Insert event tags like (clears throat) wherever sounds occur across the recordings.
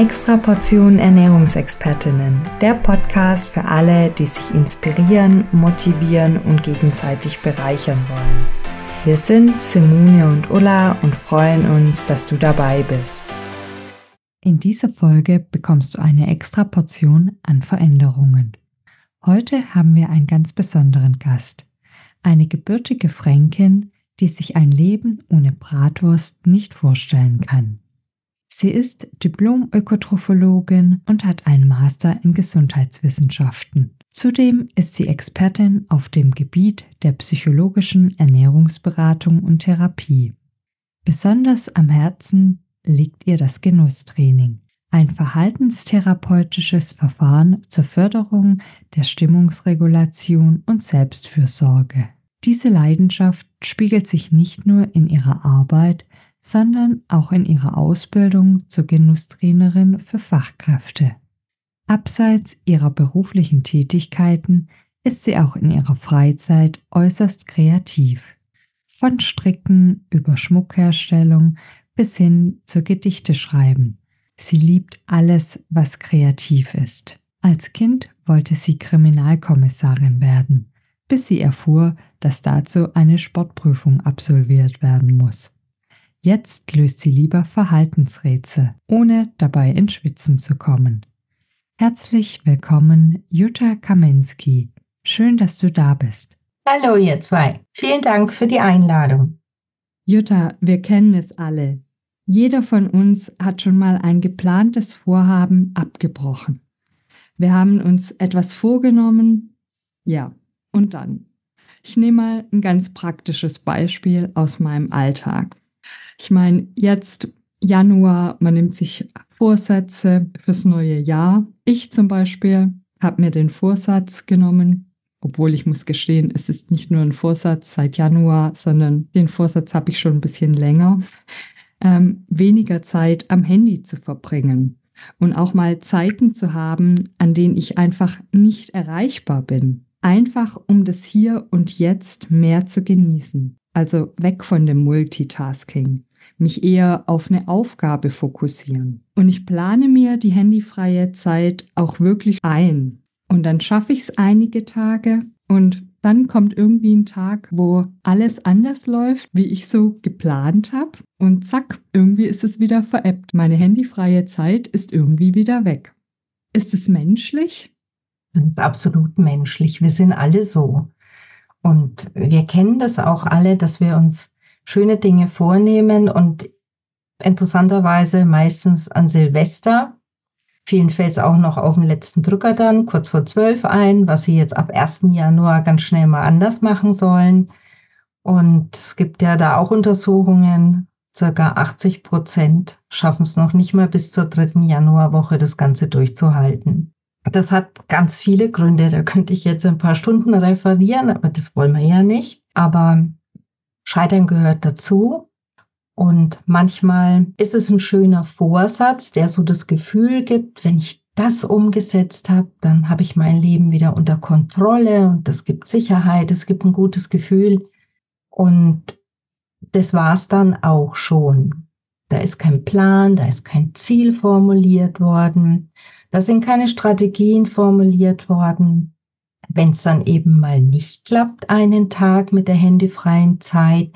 Extra Portion Ernährungsexpertinnen, der Podcast für alle, die sich inspirieren, motivieren und gegenseitig bereichern wollen. Wir sind Simone und Ulla und freuen uns, dass du dabei bist. In dieser Folge bekommst du eine extra Portion an Veränderungen. Heute haben wir einen ganz besonderen Gast. Eine gebürtige Fränkin, die sich ein Leben ohne Bratwurst nicht vorstellen kann. Sie ist Diplom-Ökotrophologin und hat einen Master in Gesundheitswissenschaften. Zudem ist sie Expertin auf dem Gebiet der psychologischen Ernährungsberatung und Therapie. Besonders am Herzen liegt ihr das Genusstraining, ein verhaltenstherapeutisches Verfahren zur Förderung der Stimmungsregulation und Selbstfürsorge. Diese Leidenschaft spiegelt sich nicht nur in ihrer Arbeit, sondern auch in ihrer Ausbildung zur Genusstrainerin für Fachkräfte. Abseits ihrer beruflichen Tätigkeiten ist sie auch in ihrer Freizeit äußerst kreativ. Von Stricken über Schmuckherstellung bis hin zu Gedichte schreiben. Sie liebt alles, was kreativ ist. Als Kind wollte sie Kriminalkommissarin werden, bis sie erfuhr, dass dazu eine Sportprüfung absolviert werden muss. Jetzt löst sie lieber Verhaltensrätsel, ohne dabei ins Schwitzen zu kommen. Herzlich willkommen, Jutta Kamensky. Schön, dass du da bist. Hallo, ihr zwei. Vielen Dank für die Einladung. Jutta, wir kennen es alle. Jeder von uns hat schon mal ein geplantes Vorhaben abgebrochen. Wir haben uns etwas vorgenommen, ja, und dann. Ich nehme mal ein ganz praktisches Beispiel aus meinem Alltag. Ich meine, jetzt Januar, man nimmt sich Vorsätze fürs neue Jahr. Ich zum Beispiel habe mir den Vorsatz genommen, obwohl ich muss gestehen, es ist nicht nur ein Vorsatz seit Januar, sondern den Vorsatz habe ich schon ein bisschen länger ähm, weniger Zeit am Handy zu verbringen und auch mal Zeiten zu haben, an denen ich einfach nicht erreichbar bin. Einfach um das Hier und Jetzt mehr zu genießen. Also weg von dem Multitasking. Mich eher auf eine Aufgabe fokussieren. Und ich plane mir die handyfreie Zeit auch wirklich ein. Und dann schaffe ich es einige Tage und dann kommt irgendwie ein Tag, wo alles anders läuft, wie ich so geplant habe. Und zack, irgendwie ist es wieder veräppt. Meine handyfreie Zeit ist irgendwie wieder weg. Ist es menschlich? Das ist absolut menschlich. Wir sind alle so. Und wir kennen das auch alle, dass wir uns schöne Dinge vornehmen und interessanterweise meistens an Silvester Vielen fällt es auch noch auf den letzten Drücker dann, kurz vor zwölf ein, was sie jetzt ab 1. Januar ganz schnell mal anders machen sollen. Und es gibt ja da auch Untersuchungen, circa 80 Prozent schaffen es noch nicht mal bis zur dritten Januarwoche, das Ganze durchzuhalten. Das hat ganz viele Gründe, da könnte ich jetzt ein paar Stunden referieren, aber das wollen wir ja nicht. Aber Scheitern gehört dazu. Und manchmal ist es ein schöner Vorsatz, der so das Gefühl gibt, wenn ich das umgesetzt habe, dann habe ich mein Leben wieder unter Kontrolle und das gibt Sicherheit, es gibt ein gutes Gefühl. Und das war es dann auch schon. Da ist kein Plan, da ist kein Ziel formuliert worden, da sind keine Strategien formuliert worden. Wenn es dann eben mal nicht klappt, einen Tag mit der handyfreien Zeit,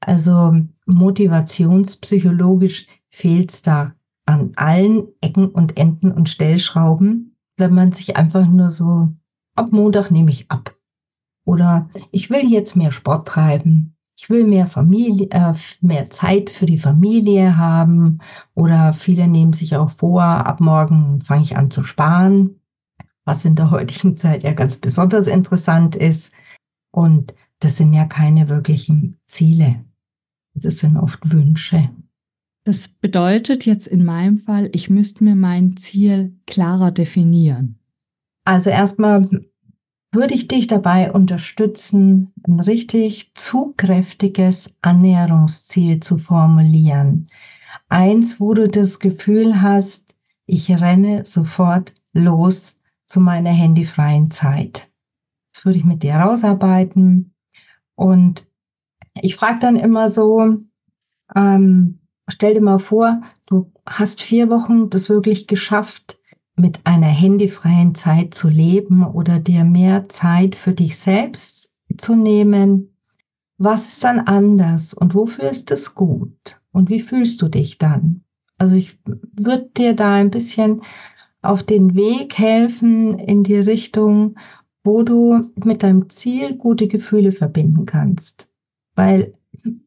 also motivationspsychologisch fehlt es da an allen Ecken und Enden und Stellschrauben, wenn man sich einfach nur so, ab Montag nehme ich ab. Oder ich will jetzt mehr Sport treiben. Ich will mehr Familie, äh, mehr Zeit für die Familie haben. Oder viele nehmen sich auch vor, ab morgen fange ich an zu sparen, was in der heutigen (laughs) Zeit ja ganz besonders interessant ist. Und das sind ja keine wirklichen Ziele. Das sind oft Wünsche. Das bedeutet jetzt in meinem Fall, ich müsste mir mein Ziel klarer definieren. Also erstmal würde ich dich dabei unterstützen, ein richtig zugkräftiges Annäherungsziel zu formulieren. Eins, wo du das Gefühl hast, ich renne sofort los zu meiner handyfreien Zeit. Das würde ich mit dir rausarbeiten und ich frage dann immer so, ähm, stell dir mal vor, du hast vier Wochen das wirklich geschafft, mit einer handyfreien Zeit zu leben oder dir mehr Zeit für dich selbst zu nehmen. Was ist dann anders und wofür ist es gut? Und wie fühlst du dich dann? Also ich würde dir da ein bisschen auf den Weg helfen in die Richtung, wo du mit deinem Ziel gute Gefühle verbinden kannst. Weil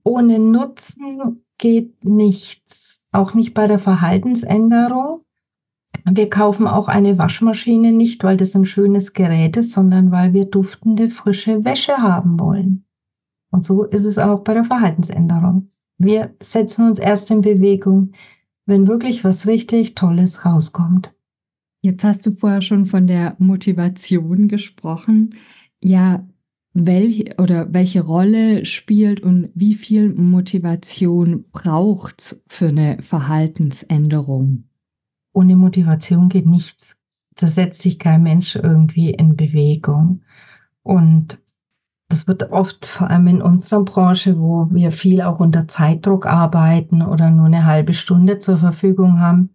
ohne Nutzen geht nichts, auch nicht bei der Verhaltensänderung. Wir kaufen auch eine Waschmaschine nicht, weil das ein schönes Gerät ist, sondern weil wir duftende, frische Wäsche haben wollen. Und so ist es auch bei der Verhaltensänderung. Wir setzen uns erst in Bewegung, wenn wirklich was richtig Tolles rauskommt. Jetzt hast du vorher schon von der Motivation gesprochen. Ja, welche oder welche Rolle spielt und wie viel Motivation braucht es für eine Verhaltensänderung? Ohne Motivation geht nichts. Da setzt sich kein Mensch irgendwie in Bewegung. Und das wird oft, vor allem in unserer Branche, wo wir viel auch unter Zeitdruck arbeiten oder nur eine halbe Stunde zur Verfügung haben,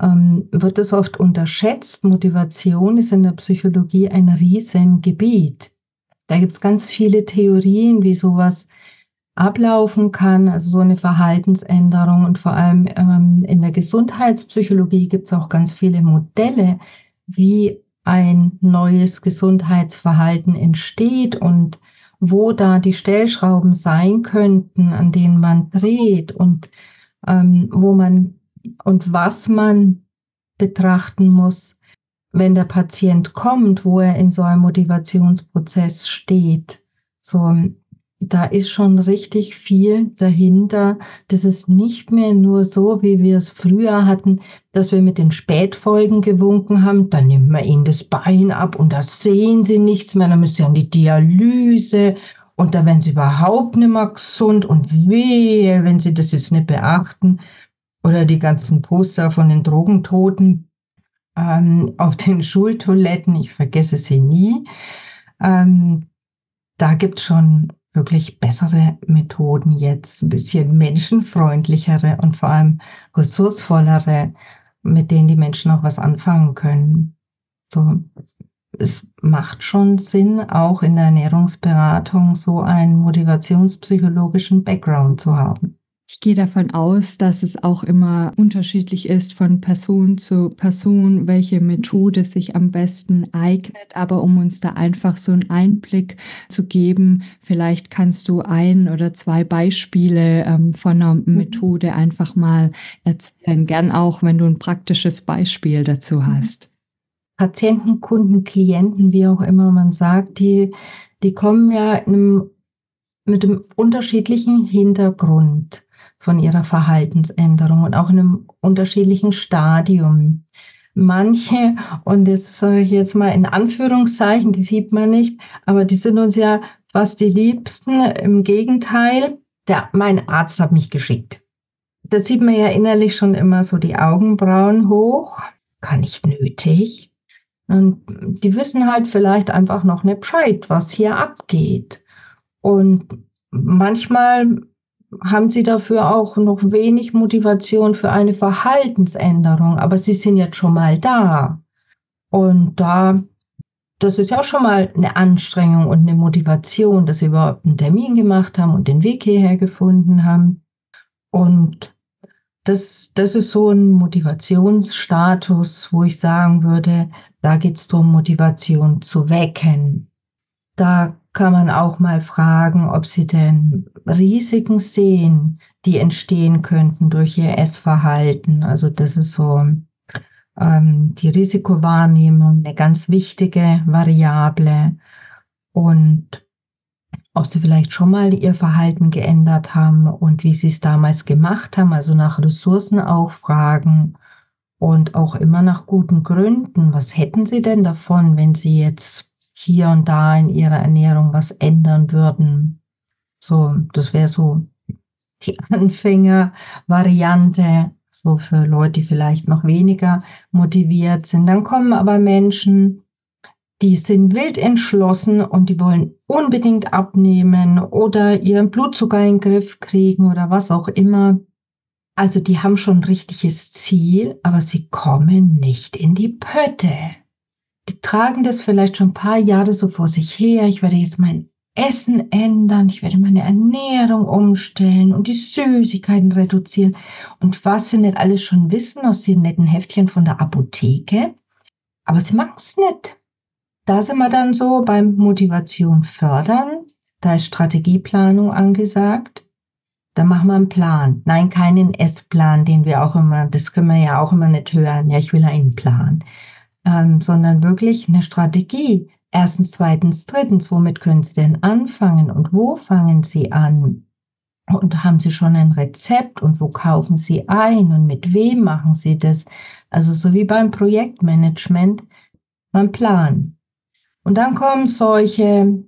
ähm, wird es oft unterschätzt. Motivation ist in der Psychologie ein Riesengebiet. Da gibt es ganz viele Theorien, wie sowas ablaufen kann, also so eine Verhaltensänderung. Und vor allem ähm, in der Gesundheitspsychologie gibt es auch ganz viele Modelle, wie ein neues Gesundheitsverhalten entsteht und wo da die Stellschrauben sein könnten, an denen man dreht und ähm, wo man und was man betrachten muss, wenn der Patient kommt, wo er in so einem Motivationsprozess steht. So, da ist schon richtig viel dahinter. Das ist nicht mehr nur so, wie wir es früher hatten, dass wir mit den Spätfolgen gewunken haben. Dann nimmt man ihnen das Bein ab und da sehen sie nichts mehr. Dann müssen sie an die Dialyse und da werden sie überhaupt nicht mehr gesund und wehe, wenn sie das jetzt nicht beachten. Oder die ganzen Poster von den Drogentoten ähm, auf den (laughs) Schultoiletten, ich vergesse sie nie. Ähm, da gibt es schon wirklich bessere Methoden jetzt, ein bisschen menschenfreundlichere und vor allem ressourcevollere, mit denen die Menschen auch was anfangen können. So, es macht schon Sinn, auch in der Ernährungsberatung so einen motivationspsychologischen Background zu haben. Ich gehe davon aus, dass es auch immer unterschiedlich ist von Person zu Person, welche Methode sich am besten eignet. Aber um uns da einfach so einen Einblick zu geben, vielleicht kannst du ein oder zwei Beispiele ähm, von einer mhm. Methode einfach mal erzählen. Gern auch, wenn du ein praktisches Beispiel dazu mhm. hast. Patienten, Kunden, Klienten, wie auch immer man sagt, die, die kommen ja einem, mit einem unterschiedlichen Hintergrund von ihrer Verhaltensänderung und auch in einem unterschiedlichen Stadium. Manche, und das sage ich jetzt mal in Anführungszeichen, die sieht man nicht, aber die sind uns ja fast die Liebsten. Im Gegenteil, der, mein Arzt hat mich geschickt. Da zieht man ja innerlich schon immer so die Augenbrauen hoch. Gar nicht nötig. Und die wissen halt vielleicht einfach noch nicht Bescheid, was hier abgeht. Und manchmal haben sie dafür auch noch wenig Motivation für eine Verhaltensänderung, aber sie sind jetzt schon mal da. Und da, das ist ja schon mal eine Anstrengung und eine Motivation, dass sie überhaupt einen Termin gemacht haben und den Weg hierher gefunden haben. Und das, das ist so ein Motivationsstatus, wo ich sagen würde, da geht es darum, Motivation zu wecken. Da kann man auch mal fragen, ob sie denn Risiken sehen, die entstehen könnten durch ihr Essverhalten. Also das ist so ähm, die Risikowahrnehmung, eine ganz wichtige Variable. Und ob sie vielleicht schon mal ihr Verhalten geändert haben und wie sie es damals gemacht haben, also nach Ressourcen auch fragen und auch immer nach guten Gründen. Was hätten sie denn davon, wenn sie jetzt hier und da in ihrer Ernährung was ändern würden. So, das wäre so die (laughs) Anfängervariante, so für Leute, die vielleicht noch weniger motiviert sind. Dann kommen aber Menschen, die sind wild entschlossen und die wollen unbedingt abnehmen oder ihren Blutzucker in den Griff kriegen oder was auch immer. Also die haben schon ein richtiges Ziel, aber sie kommen nicht in die Pötte. Die tragen das vielleicht schon ein paar Jahre so vor sich her. Ich werde jetzt mein Essen ändern, ich werde meine Ernährung umstellen und die Süßigkeiten reduzieren. Und was sie nicht alles schon wissen aus den netten Heftchen von der Apotheke. Aber sie machen es nicht. Da sind wir dann so beim Motivation fördern. Da ist Strategieplanung angesagt. Da machen wir einen Plan. Nein, keinen S-Plan, den wir auch immer, das können wir ja auch immer nicht hören. Ja, ich will einen Plan. Ähm, sondern wirklich eine Strategie. Erstens, zweitens, drittens, womit können Sie denn anfangen und wo fangen Sie an? Und haben Sie schon ein Rezept und wo kaufen Sie ein und mit wem machen Sie das? Also so wie beim Projektmanagement, beim Plan. Und dann kommen solche,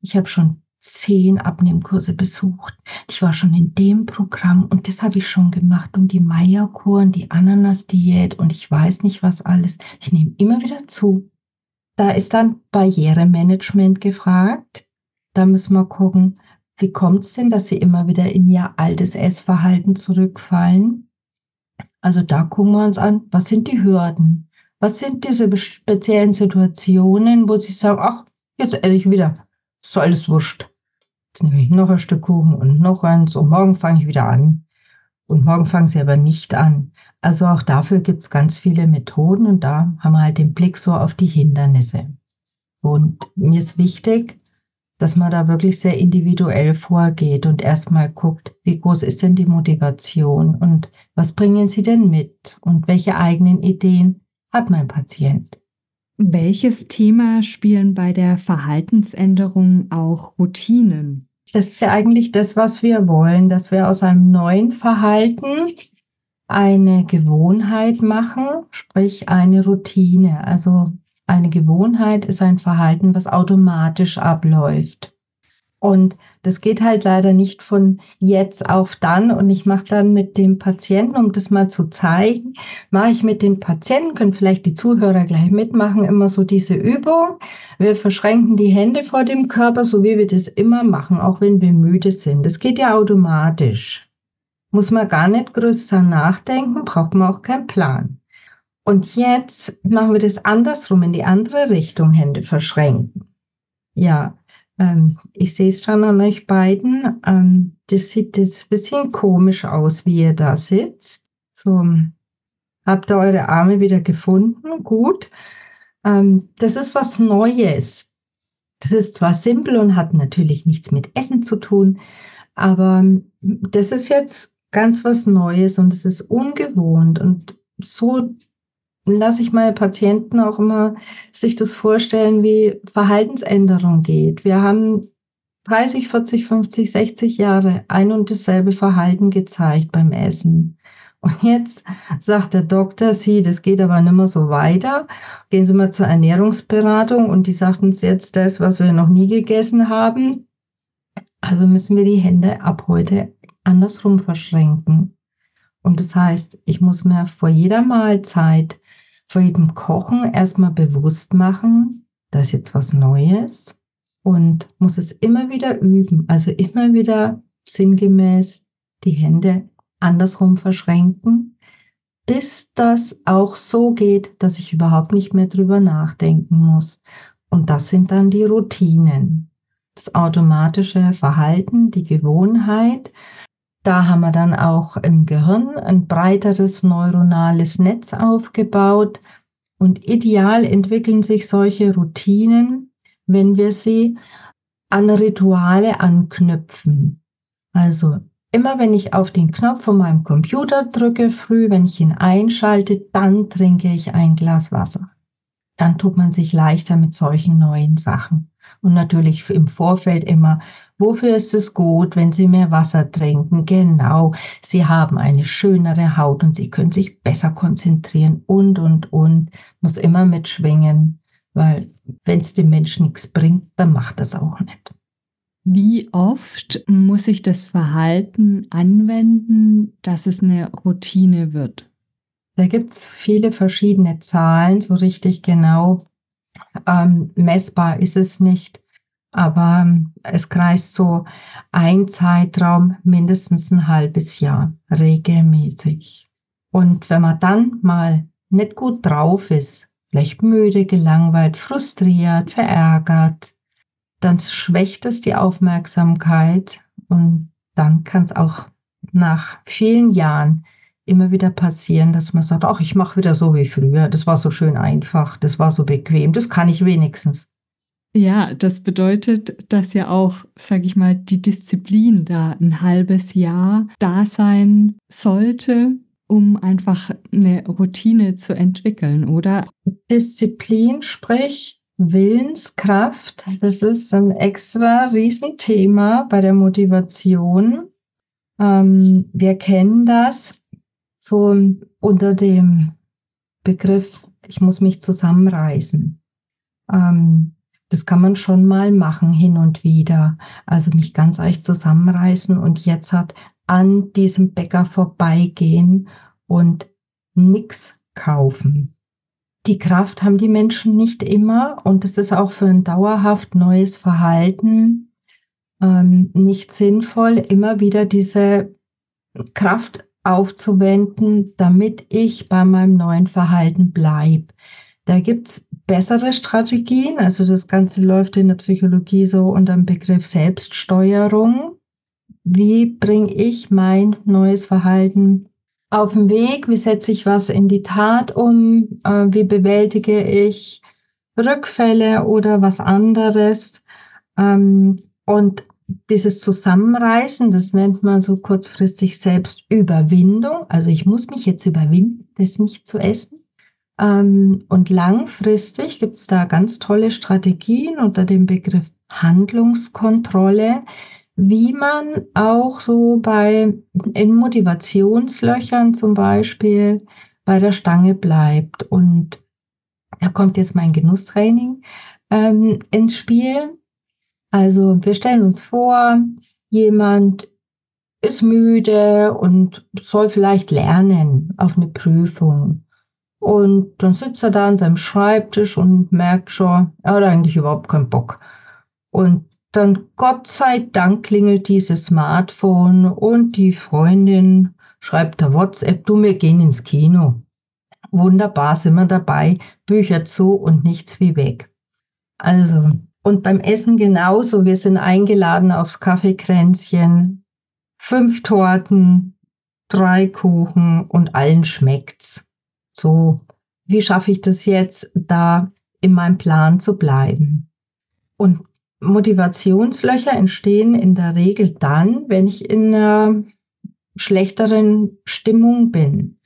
ich habe schon zehn Abnehmkurse besucht. Ich war schon in dem Programm und das habe ich schon gemacht und die Meierkur und die Ananas-Diät und ich weiß nicht was alles. Ich nehme immer wieder zu. Da ist dann Barrieremanagement gefragt. Da müssen wir gucken, wie kommt es denn, dass sie immer wieder in ihr altes Essverhalten zurückfallen? Also da gucken wir uns an, was sind die Hürden? Was sind diese speziellen Situationen, wo sie sagen, ach, jetzt esse ich wieder. Ist alles wurscht. Jetzt nehme ich noch ein Stück Kuchen und noch eins und morgen fange ich wieder an. Und morgen fangen sie aber nicht an. Also auch dafür gibt es ganz viele Methoden und da haben wir halt den Blick so auf die Hindernisse. Und mir ist wichtig, dass man da wirklich sehr individuell vorgeht und erstmal guckt, wie groß ist denn die Motivation und was bringen sie denn mit und welche eigenen Ideen hat mein Patient. Welches Thema spielen bei der Verhaltensänderung auch Routinen? Das ist ja eigentlich das, was wir wollen, dass wir aus einem neuen Verhalten eine Gewohnheit machen, sprich eine Routine. Also eine Gewohnheit ist ein Verhalten, was automatisch abläuft. Und das geht halt leider nicht von jetzt auf dann. Und ich mache dann mit dem Patienten, um das mal zu zeigen, mache ich mit den Patienten, können vielleicht die Zuhörer gleich mitmachen, immer so diese Übung. Wir verschränken die Hände vor dem Körper, so wie wir das immer machen, auch wenn wir müde sind. Das geht ja automatisch. Muss man gar nicht größer nachdenken, braucht man auch keinen Plan. Und jetzt machen wir das andersrum, in die andere Richtung, Hände verschränken. Ja, ähm, ich sehe es schon an euch beiden. Ähm, das sieht jetzt ein bisschen komisch aus, wie ihr da sitzt. So, habt ihr eure Arme wieder gefunden? Gut. Ähm, das ist was Neues. Das ist zwar simpel und hat natürlich nichts mit Essen zu tun, aber das ist jetzt ganz was Neues und es ist ungewohnt und so lasse ich meine Patienten auch immer sich das vorstellen, wie Verhaltensänderung geht. Wir haben 30, 40, 50, 60 Jahre ein und dasselbe Verhalten gezeigt beim Essen. Und jetzt sagt der Doktor, Sie, das geht aber nicht mehr so weiter. Gehen Sie mal zur Ernährungsberatung und die sagt uns jetzt das, was wir noch nie gegessen haben. Also müssen wir die Hände ab heute andersrum verschränken. Und das heißt, ich muss mir vor jeder Mahlzeit, vor jedem Kochen erstmal bewusst machen, da ist jetzt was Neues und muss es immer wieder üben, also immer wieder sinngemäß die Hände andersrum verschränken, bis das auch so geht, dass ich überhaupt nicht mehr drüber nachdenken muss. Und das sind dann die Routinen. Das automatische Verhalten, die Gewohnheit, da haben wir dann auch im Gehirn ein breiteres neuronales Netz aufgebaut. Und ideal entwickeln sich solche Routinen, wenn wir sie an Rituale anknüpfen. Also immer wenn ich auf den Knopf von meinem Computer drücke, früh, wenn ich ihn einschalte, dann trinke ich ein Glas Wasser. Dann tut man sich leichter mit solchen neuen Sachen. Und natürlich im Vorfeld immer Wofür ist es gut, wenn Sie mehr Wasser trinken? Genau, Sie haben eine schönere Haut und Sie können sich besser konzentrieren und, und, und. Muss immer mitschwingen, weil wenn es dem Menschen nichts bringt, dann macht das auch nicht. Wie oft muss ich das Verhalten anwenden, dass es eine Routine wird? Da gibt es viele verschiedene Zahlen, so richtig genau ähm, messbar ist es nicht. Aber ähm, es kreist so ein Zeitraum mindestens ein halbes Jahr regelmäßig. Und wenn man dann mal nicht gut drauf ist, vielleicht müde, gelangweilt, frustriert, verärgert, dann schwächt es die Aufmerksamkeit und dann kann es auch nach vielen Jahren immer wieder passieren, dass man sagt, ach, ich mache wieder so wie früher, das war so schön einfach, das war so bequem, das kann ich wenigstens. Ja, das bedeutet, dass ja auch, sage ich mal, die Disziplin da ein halbes Jahr da sein sollte, um einfach eine Routine zu entwickeln, oder? Disziplin, sprich Willenskraft, das ist ein extra Riesenthema bei der Motivation. Ähm, wir kennen das so unter dem Begriff, ich muss mich zusammenreißen. Ähm, das kann man schon mal machen hin und wieder. Also mich ganz echt zusammenreißen und jetzt hat an diesem Bäcker vorbeigehen und nichts kaufen. Die Kraft haben die Menschen nicht immer und es ist auch für ein dauerhaft neues Verhalten ähm, nicht sinnvoll, immer wieder diese Kraft aufzuwenden, damit ich bei meinem neuen Verhalten bleibe. Da gibt's bessere Strategien. Also das Ganze läuft in der Psychologie so unter dem Begriff Selbststeuerung. Wie bringe ich mein neues Verhalten auf den Weg? Wie setze ich was in die Tat um? Äh, wie bewältige ich Rückfälle oder was anderes? Ähm, und dieses Zusammenreißen, das nennt man so kurzfristig Selbstüberwindung. Also ich muss mich jetzt überwinden, das nicht zu essen. Ähm, und langfristig gibt es da ganz tolle Strategien unter dem Begriff Handlungskontrolle, wie man auch so bei in Motivationslöchern zum Beispiel bei der Stange bleibt. Und da kommt jetzt mein Genusstraining ähm, ins Spiel. Also wir stellen uns vor, jemand ist müde und soll vielleicht lernen auf eine Prüfung. Und dann sitzt er da an seinem Schreibtisch und merkt schon, er hat eigentlich überhaupt keinen Bock. Und dann, Gott sei Dank, klingelt dieses Smartphone und die Freundin schreibt der WhatsApp, du, wir gehen ins Kino. Wunderbar, sind wir dabei, Bücher zu und nichts wie weg. Also, und beim Essen genauso, wir sind eingeladen aufs Kaffeekränzchen, fünf Torten, drei Kuchen und allen schmeckt's. So, wie schaffe ich das jetzt, da in meinem Plan zu bleiben? Und Motivationslöcher entstehen in der Regel dann, wenn ich in einer schlechteren Stimmung bin.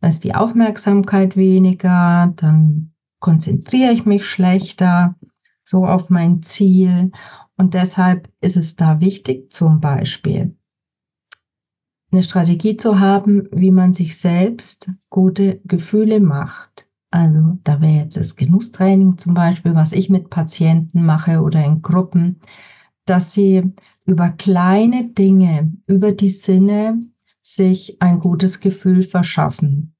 Da ist die Aufmerksamkeit weniger, dann konzentriere ich mich schlechter so auf mein Ziel. Und deshalb ist es da wichtig, zum Beispiel eine Strategie zu haben, wie man sich selbst gute Gefühle macht. Also da wäre jetzt das Genusstraining zum Beispiel, was ich mit Patienten mache oder in Gruppen, dass sie über kleine Dinge, über die Sinne sich ein gutes Gefühl verschaffen,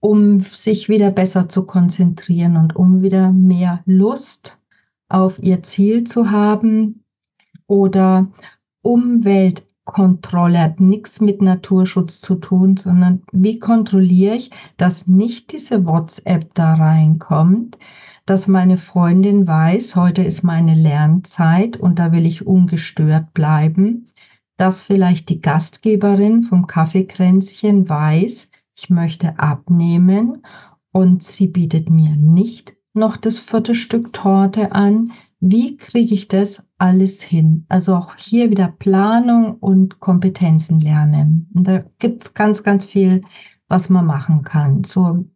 um sich wieder besser zu konzentrieren und um wieder mehr Lust auf ihr Ziel zu haben oder Umwelt Kontrolle hat nichts mit Naturschutz zu tun, sondern wie kontrolliere ich, dass nicht diese WhatsApp da reinkommt, dass meine Freundin weiß, heute ist meine Lernzeit und da will ich ungestört bleiben, dass vielleicht die Gastgeberin vom Kaffeekränzchen weiß, ich möchte abnehmen und sie bietet mir nicht noch das vierte Stück Torte an, wie kriege ich das alles hin? Also auch hier wieder Planung und Kompetenzen lernen. Und da gibt es ganz, ganz viel, was man machen kann. So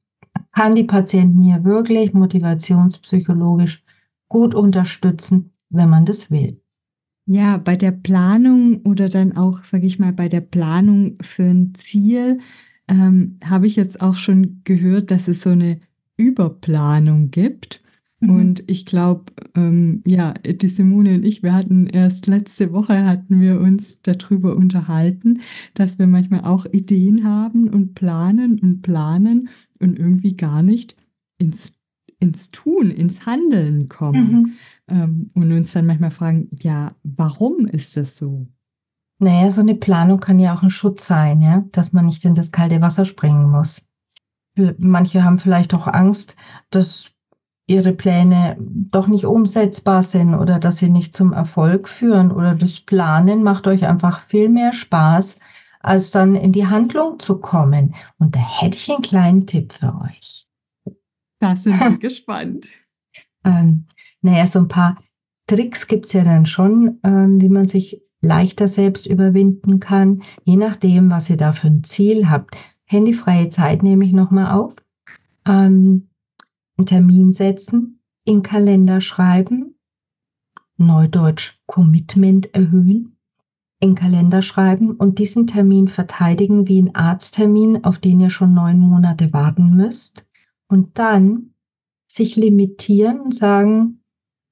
kann die Patienten hier wirklich motivationspsychologisch gut unterstützen, wenn man das will. Ja, bei der Planung oder dann auch, sage ich mal, bei der Planung für ein Ziel ähm, habe ich jetzt auch schon gehört, dass es so eine Überplanung gibt. Mhm. Und ich glaube, ähm, ja, die Simone und ich, wir hatten erst letzte Woche hatten wir uns darüber unterhalten, dass wir manchmal auch Ideen haben und planen und planen und irgendwie gar nicht ins ins Tun, ins Handeln kommen mhm. ähm, und uns dann manchmal fragen, ja, warum ist das so? Naja, so eine Planung kann ja auch ein Schutz sein, ja, dass man nicht in das kalte Wasser springen muss. Manche haben vielleicht auch Angst, dass ihre Pläne doch nicht umsetzbar sind oder dass sie nicht zum Erfolg führen oder das Planen macht euch einfach viel mehr Spaß, als dann in die Handlung zu kommen. Und da hätte ich einen kleinen Tipp für euch. Da sind wir (laughs) gespannt. Ähm, naja, so ein paar Tricks gibt es ja dann schon, ähm, wie man sich leichter selbst überwinden kann, je nachdem, was ihr da für ein Ziel habt. Handyfreie Zeit nehme ich nochmal auf. Ähm, einen Termin setzen, in Kalender schreiben, Neudeutsch Commitment erhöhen, in Kalender schreiben und diesen Termin verteidigen wie ein Arzttermin, auf den ihr schon neun Monate warten müsst. Und dann sich limitieren und sagen,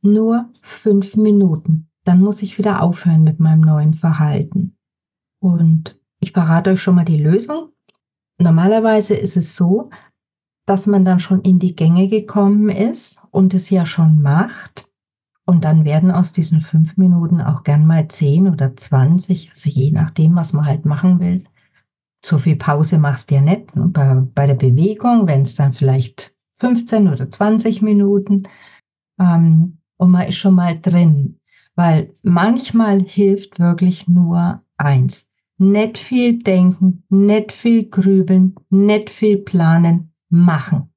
nur fünf Minuten. Dann muss ich wieder aufhören mit meinem neuen Verhalten. Und ich verrate euch schon mal die Lösung. Normalerweise ist es so, dass man dann schon in die Gänge gekommen ist und es ja schon macht. Und dann werden aus diesen fünf Minuten auch gern mal zehn oder zwanzig, also je nachdem, was man halt machen will. So viel Pause machst du ja nicht. Bei, bei der Bewegung, wenn es dann vielleicht 15 oder 20 Minuten ähm, und man ist schon mal drin. Weil manchmal hilft wirklich nur eins. Nicht viel denken, nicht viel grübeln, nicht viel planen, machen.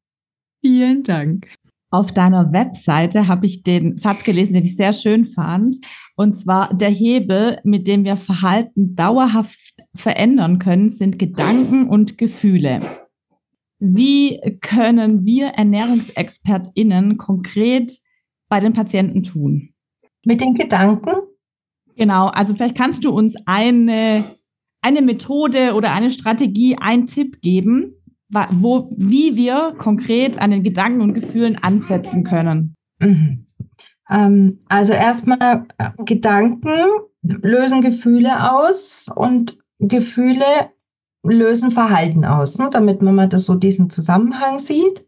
Vielen Dank. Auf deiner Webseite habe ich den Satz gelesen, den ich sehr schön fand. Und zwar, der Hebel, mit dem wir Verhalten dauerhaft verändern können, sind Gedanken und Gefühle. Wie können wir ErnährungsexpertInnen konkret bei den Patienten tun? Mit den Gedanken? Genau, also vielleicht kannst du uns eine, eine Methode oder eine Strategie, einen Tipp geben, wo, wie wir konkret an den Gedanken und Gefühlen ansetzen können. Mhm. (clears throat) Ähm, also erstmal äh, Gedanken lösen Gefühle aus und Gefühle lösen Verhalten aus, ne, damit man mal das, so diesen Zusammenhang sieht.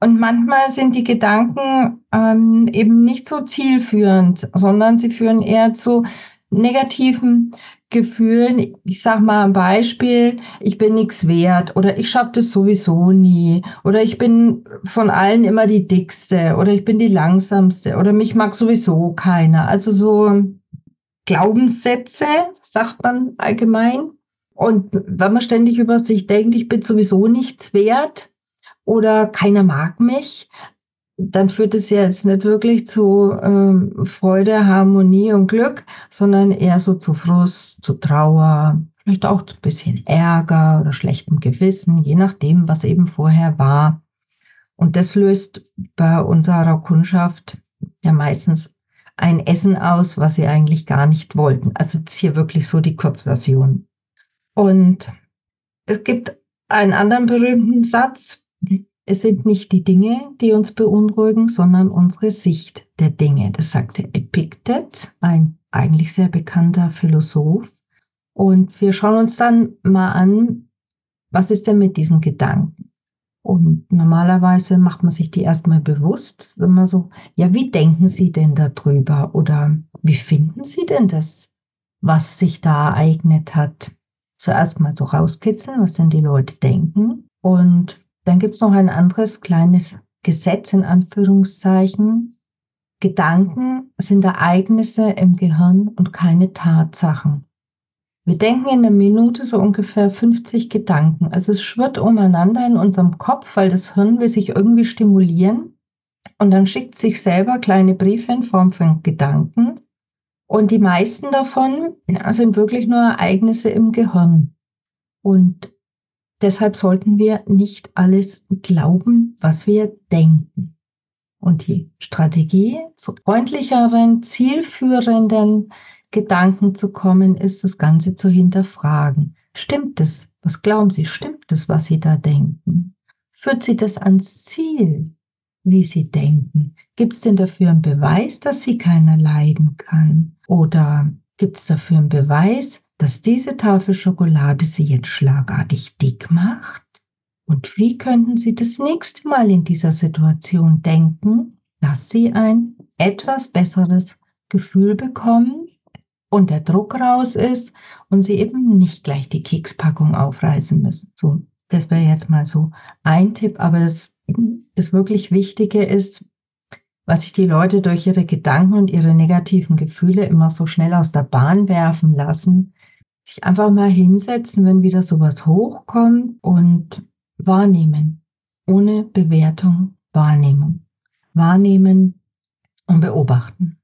Und manchmal sind die Gedanken ähm, eben nicht so zielführend, sondern sie führen eher zu negativen Gefühlen, ich sag mal ein Beispiel, ich bin nichts wert oder ich schaffe das sowieso nie oder ich bin von allen immer die dickste oder ich bin die langsamste oder mich mag sowieso keiner. Also so Glaubenssätze, sagt man allgemein. Und wenn man ständig über sich denkt, ich bin sowieso nichts wert oder keiner mag mich, dann führt es ja jetzt nicht wirklich zu ähm, Freude, Harmonie und Glück, sondern eher so zu Frust, zu Trauer, vielleicht auch ein bisschen Ärger oder schlechtem Gewissen, je nachdem, was eben vorher war. Und das löst bei unserer Kundschaft ja meistens ein Essen aus, was sie eigentlich gar nicht wollten. Also das ist hier wirklich so die Kurzversion. Und es gibt einen anderen berühmten Satz, es sind nicht die Dinge, die uns beunruhigen, sondern unsere Sicht der Dinge. Das sagte Epiktet, ein eigentlich sehr bekannter Philosoph. Und wir schauen uns dann mal an, was ist denn mit diesen Gedanken? Und normalerweise macht man sich die erstmal bewusst, wenn man so, ja, wie denken Sie denn darüber? Oder wie finden Sie denn das, was sich da ereignet hat? Zuerst mal so rauskitzeln, was denn die Leute denken. Und dann gibt es noch ein anderes kleines Gesetz in Anführungszeichen. Gedanken sind Ereignisse im Gehirn und keine Tatsachen. Wir denken in der Minute so ungefähr 50 Gedanken. Also es schwirrt umeinander in unserem Kopf, weil das Hirn will sich irgendwie stimulieren. Und dann schickt sich selber kleine Briefe in Form von Gedanken. Und die meisten davon sind wirklich nur Ereignisse im Gehirn. Und Deshalb sollten wir nicht alles glauben, was wir denken. Und die Strategie, zu freundlicheren, zielführenden Gedanken zu kommen, ist das Ganze zu hinterfragen. Stimmt es? Was glauben Sie? Stimmt es, was Sie da denken? Führt Sie das ans Ziel, wie Sie denken? Gibt es denn dafür einen Beweis, dass Sie keiner leiden kann? Oder gibt es dafür einen Beweis, dass diese Tafel Schokolade sie jetzt schlagartig dick macht? Und wie könnten Sie das nächste Mal in dieser Situation denken, dass Sie ein etwas besseres Gefühl bekommen und der Druck raus ist und Sie eben nicht gleich die Kekspackung aufreißen müssen. So, das wäre jetzt mal so ein Tipp, aber das, das wirklich Wichtige ist, was sich die Leute durch ihre Gedanken und ihre negativen Gefühle immer so schnell aus der Bahn werfen lassen, sich einfach mal hinsetzen, wenn wieder sowas hochkommt und wahrnehmen. Ohne Bewertung, Wahrnehmung. Wahrnehmen und beobachten.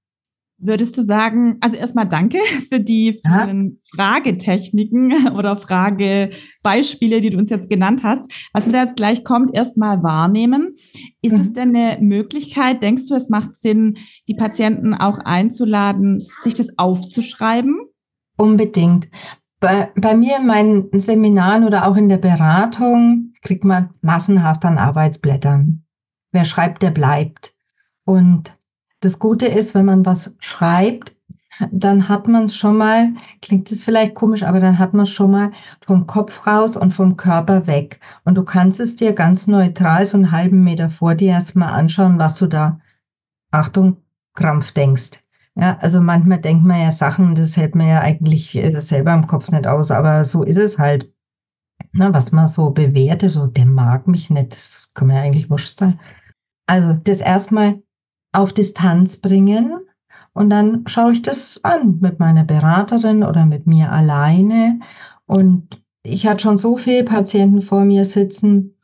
Würdest du sagen, also erstmal danke für die vielen ja. Fragetechniken (laughs) oder Fragebeispiele, die du uns jetzt genannt hast. Was mir da jetzt gleich kommt, erstmal wahrnehmen. Ist mhm. es denn eine Möglichkeit, denkst du, es macht Sinn, die Patienten auch einzuladen, sich das aufzuschreiben? Unbedingt. Bei, bei mir in meinen Seminaren oder auch in der Beratung kriegt man massenhaft an Arbeitsblättern. Wer schreibt, der bleibt. Und das Gute ist, wenn man was schreibt, dann hat man es schon mal, klingt es vielleicht komisch, aber dann hat man es schon mal vom Kopf raus und vom Körper weg. Und du kannst es dir ganz neutral so einen halben Meter vor dir erstmal anschauen, was du da, Achtung, Krampf denkst. Ja, also manchmal denkt man ja Sachen, das hält man ja eigentlich äh, selber im Kopf nicht aus, aber so ist es halt. Na, was man so bewertet, so der mag mich nicht, das kann mir ja eigentlich wurscht sein. Also das erstmal auf Distanz bringen und dann schaue ich das an mit meiner Beraterin oder mit mir alleine. Und ich hatte schon so viele Patienten vor mir sitzen,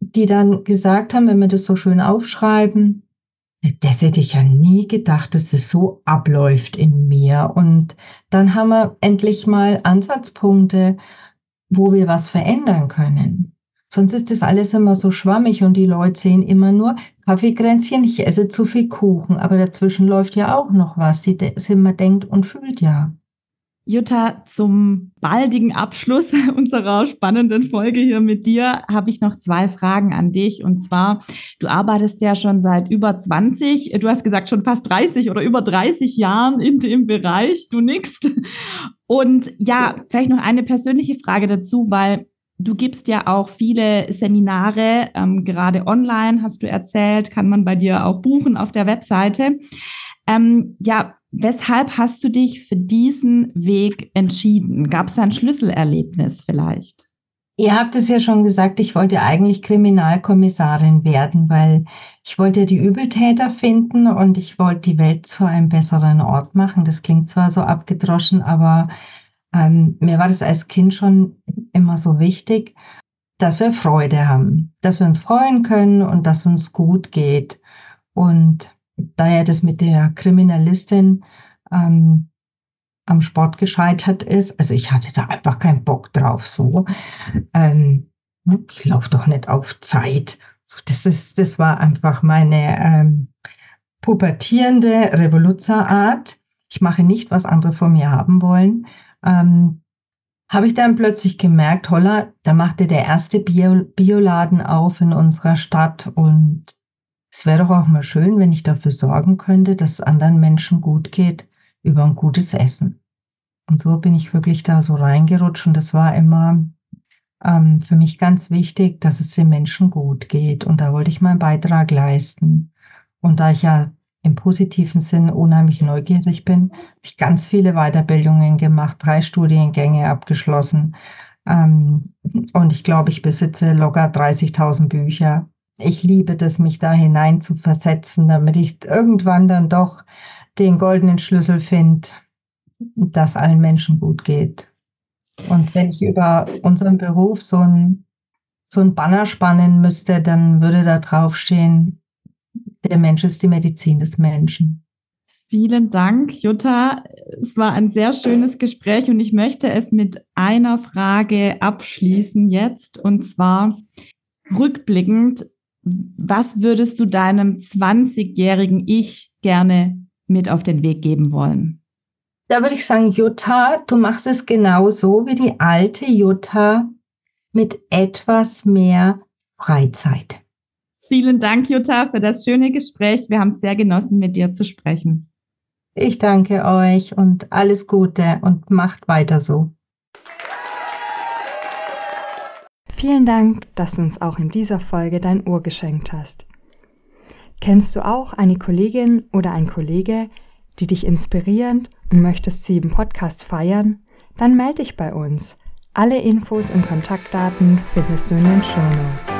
die dann gesagt haben, wenn wir das so schön aufschreiben, das hätte ich ja nie gedacht, dass es so abläuft in mir. Und dann haben wir endlich mal Ansatzpunkte, wo wir was verändern können. Sonst ist das alles immer so schwammig und die Leute sehen immer nur Kaffeekränzchen, ich esse zu viel Kuchen, aber dazwischen läuft ja auch noch was, die immer denkt und fühlt ja. Jutta, zum baldigen Abschluss (laughs) unserer spannenden Folge hier mit dir habe ich noch zwei Fragen an dich. Und zwar, du arbeitest ja schon seit über 20, du hast gesagt schon fast 30 oder über 30 Jahren in dem Bereich, du nickst. Und ja, vielleicht noch eine persönliche Frage dazu, weil Du gibst ja auch viele Seminare, ähm, gerade online, hast du erzählt, kann man bei dir auch buchen auf der Webseite. Ähm, ja, Weshalb hast du dich für diesen Weg entschieden? Gab es ein Schlüsselerlebnis vielleicht? Ihr habt es ja schon gesagt, ich wollte eigentlich Kriminalkommissarin werden, weil ich wollte die Übeltäter finden und ich wollte die Welt zu einem besseren Ort machen. Das klingt zwar so abgedroschen, aber ähm, mir war das als Kind schon immer so wichtig, dass wir Freude haben, dass wir uns freuen können und dass uns gut geht. Und da ja das mit der Kriminalistin ähm, am Sport gescheitert ist, also ich hatte da einfach keinen Bock drauf, so. Ähm, ich laufe doch nicht auf Zeit. So, das, ist, das war einfach meine ähm, pubertierende Revoluzerart. Ich mache nicht, was andere von mir haben wollen. Ähm, habe ich dann plötzlich gemerkt, holla, da machte der erste Bio Bioladen auf in unserer Stadt und es wäre doch auch mal schön, wenn ich dafür sorgen könnte, dass es anderen Menschen gut geht über ein gutes Essen. Und so bin ich wirklich da so reingerutscht und das war immer ähm, für mich ganz wichtig, dass es den Menschen gut geht. Und da wollte ich meinen Beitrag leisten. Und da ich ja im positiven Sinn unheimlich neugierig bin, habe ich ganz viele Weiterbildungen gemacht, drei Studiengänge abgeschlossen. Ähm, und ich glaube, ich besitze locker 30.000 Bücher ich liebe das, mich da hinein zu versetzen, damit ich irgendwann dann doch den goldenen Schlüssel finde, dass allen Menschen gut geht. Und wenn ich über unseren Beruf so ein, so ein Banner spannen müsste, dann würde da draufstehen, der Mensch ist die Medizin des Menschen. Vielen Dank, Jutta. Es war ein sehr schönes Gespräch und ich möchte es mit einer Frage abschließen jetzt. Und zwar rückblickend, was würdest du deinem 20-jährigen Ich gerne mit auf den Weg geben wollen? Da würde ich sagen, Jutta, du machst es genauso wie die alte Jutta mit etwas mehr Freizeit. Vielen Dank, Jutta, für das schöne Gespräch. Wir haben es sehr genossen, mit dir zu sprechen. Ich danke euch und alles Gute und macht weiter so. Vielen Dank, dass du uns auch in dieser Folge dein Ohr geschenkt hast. Kennst du auch eine Kollegin oder ein Kollege, die dich inspirieren und möchtest sie im Podcast feiern? Dann melde dich bei uns. Alle Infos und Kontaktdaten findest du in den Show Notes.